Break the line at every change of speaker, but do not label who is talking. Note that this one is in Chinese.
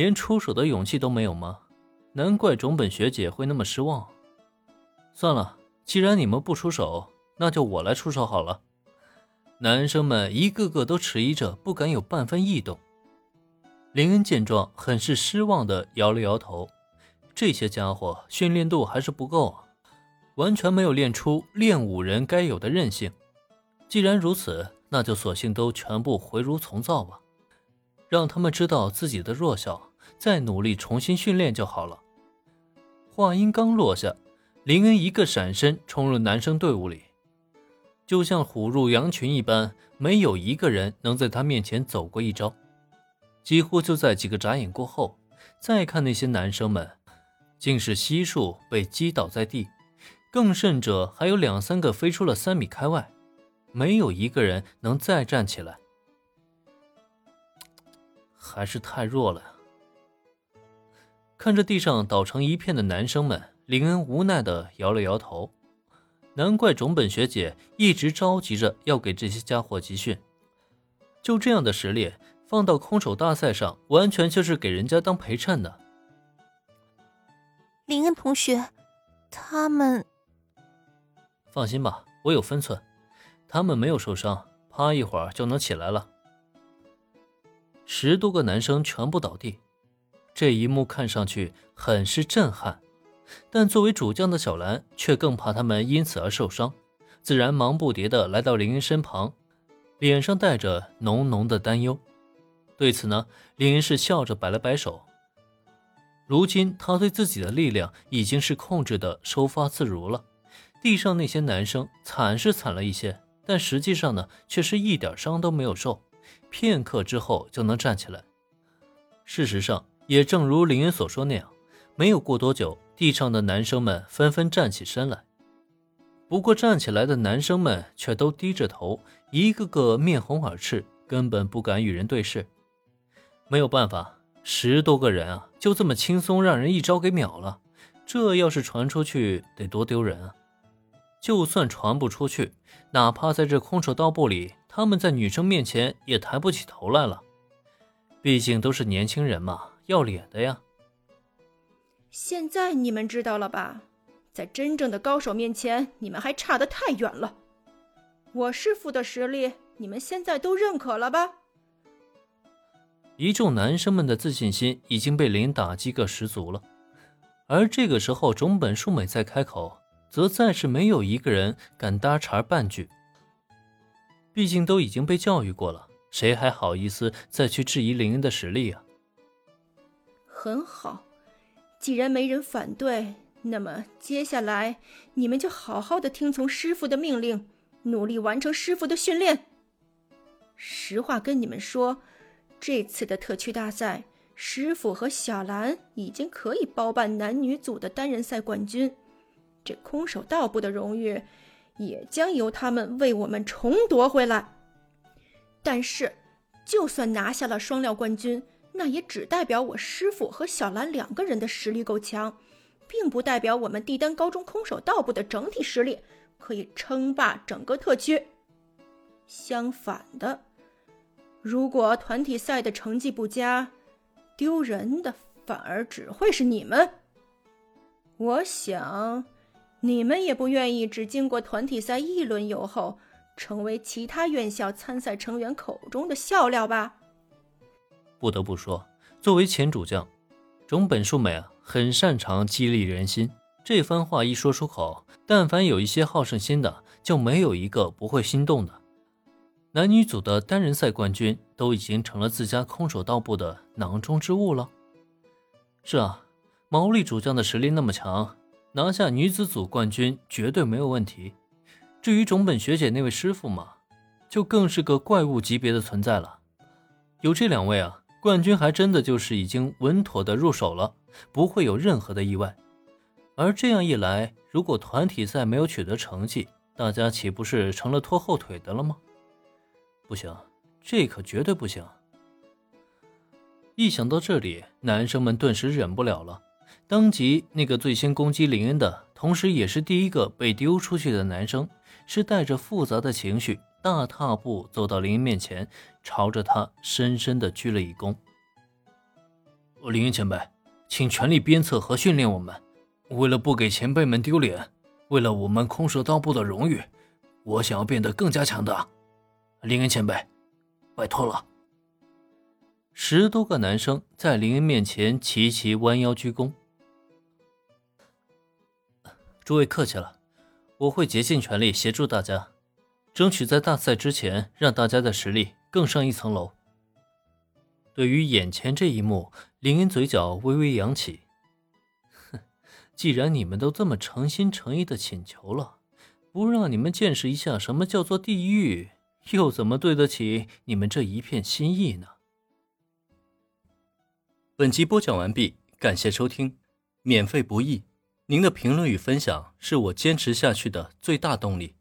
连出手的勇气都没有吗？难怪种本学姐会那么失望。算了，既然你们不出手，那就我来出手好了。男生们一个个都迟疑着，不敢有半分异动。林恩见状，很是失望的摇了摇头。这些家伙训练度还是不够啊，完全没有练出练武人该有的韧性。既然如此，那就索性都全部回炉重造吧，让他们知道自己的弱小，再努力重新训练就好了。话音刚落下，林恩一个闪身冲入男生队伍里，就像虎入羊群一般，没有一个人能在他面前走过一招。几乎就在几个眨眼过后，再看那些男生们。竟是悉数被击倒在地，更甚者还有两三个飞出了三米开外，没有一个人能再站起来，还是太弱了！看着地上倒成一片的男生们，林恩无奈的摇了摇头。难怪种本学姐一直着急着要给这些家伙集训，就这样的实力，放到空手大赛上，完全就是给人家当陪衬的。
林恩同学，他们
放心吧，我有分寸，他们没有受伤，趴一会儿就能起来了。十多个男生全部倒地，这一幕看上去很是震撼，但作为主将的小兰却更怕他们因此而受伤，自然忙不迭的来到林恩身旁，脸上带着浓浓的担忧。对此呢，林恩是笑着摆了摆手。如今他对自己的力量已经是控制的收发自如了。地上那些男生惨是惨了一些，但实际上呢，却是一点伤都没有受，片刻之后就能站起来。事实上，也正如林恩所说那样，没有过多久，地上的男生们纷纷站起身来。不过站起来的男生们却都低着头，一个个面红耳赤，根本不敢与人对视。没有办法。十多个人啊，就这么轻松让人一招给秒了，这要是传出去得多丢人啊！就算传不出去，哪怕在这空手道部里，他们在女生面前也抬不起头来了。毕竟都是年轻人嘛，要脸的呀。
现在你们知道了吧？在真正的高手面前，你们还差得太远了。我师傅的实力，你们现在都认可了吧？
一众男生们的自信心已经被林打击个十足了，而这个时候，种本树美再开口，则再是没有一个人敢搭茬半句。毕竟都已经被教育过了，谁还好意思再去质疑林恩的实力啊？
很好，既然没人反对，那么接下来你们就好好的听从师傅的命令，努力完成师傅的训练。实话跟你们说。这次的特区大赛，师傅和小兰已经可以包办男女组的单人赛冠军，这空手道部的荣誉也将由他们为我们重夺回来。但是，就算拿下了双料冠军，那也只代表我师傅和小兰两个人的实力够强，并不代表我们帝丹高中空手道部的整体实力可以称霸整个特区。相反的。如果团体赛的成绩不佳，丢人的反而只会是你们。我想，你们也不愿意只经过团体赛一轮游后，成为其他院校参赛成员口中的笑料吧？
不得不说，作为前主将，种本树美啊，很擅长激励人心。这番话一说出口，但凡有一些好胜心的，就没有一个不会心动的。男女组的单人赛冠军都已经成了自家空手道部的囊中之物了。是啊，毛利主将的实力那么强，拿下女子组冠军绝对没有问题。至于种本学姐那位师傅嘛，就更是个怪物级别的存在了。有这两位啊，冠军还真的就是已经稳妥的入手了，不会有任何的意外。而这样一来，如果团体赛没有取得成绩，大家岂不是成了拖后腿的了吗？不行，这可绝对不行！一想到这里，男生们顿时忍不了了，当即那个最先攻击林恩的，同时也是第一个被丢出去的男生，是带着复杂的情绪，大踏步走到林恩面前，朝着他深深的鞠了一躬。凌云前辈，请全力鞭策和训练我们。为了不给前辈们丢脸，为了我们空手道部的荣誉，我想要变得更加强大。林恩前辈，拜托了。十多个男生在林恩面前齐齐弯腰鞠躬。诸位客气了，我会竭尽全力协助大家，争取在大赛之前让大家的实力更上一层楼。对于眼前这一幕，凌云嘴角微微扬起。哼，既然你们都这么诚心诚意的请求了，不让你们见识一下什么叫做地狱，又怎么对得起你们这一片心意呢？本集播讲完毕，感谢收听，免费不易，您的评论与分享是我坚持下去的最大动力。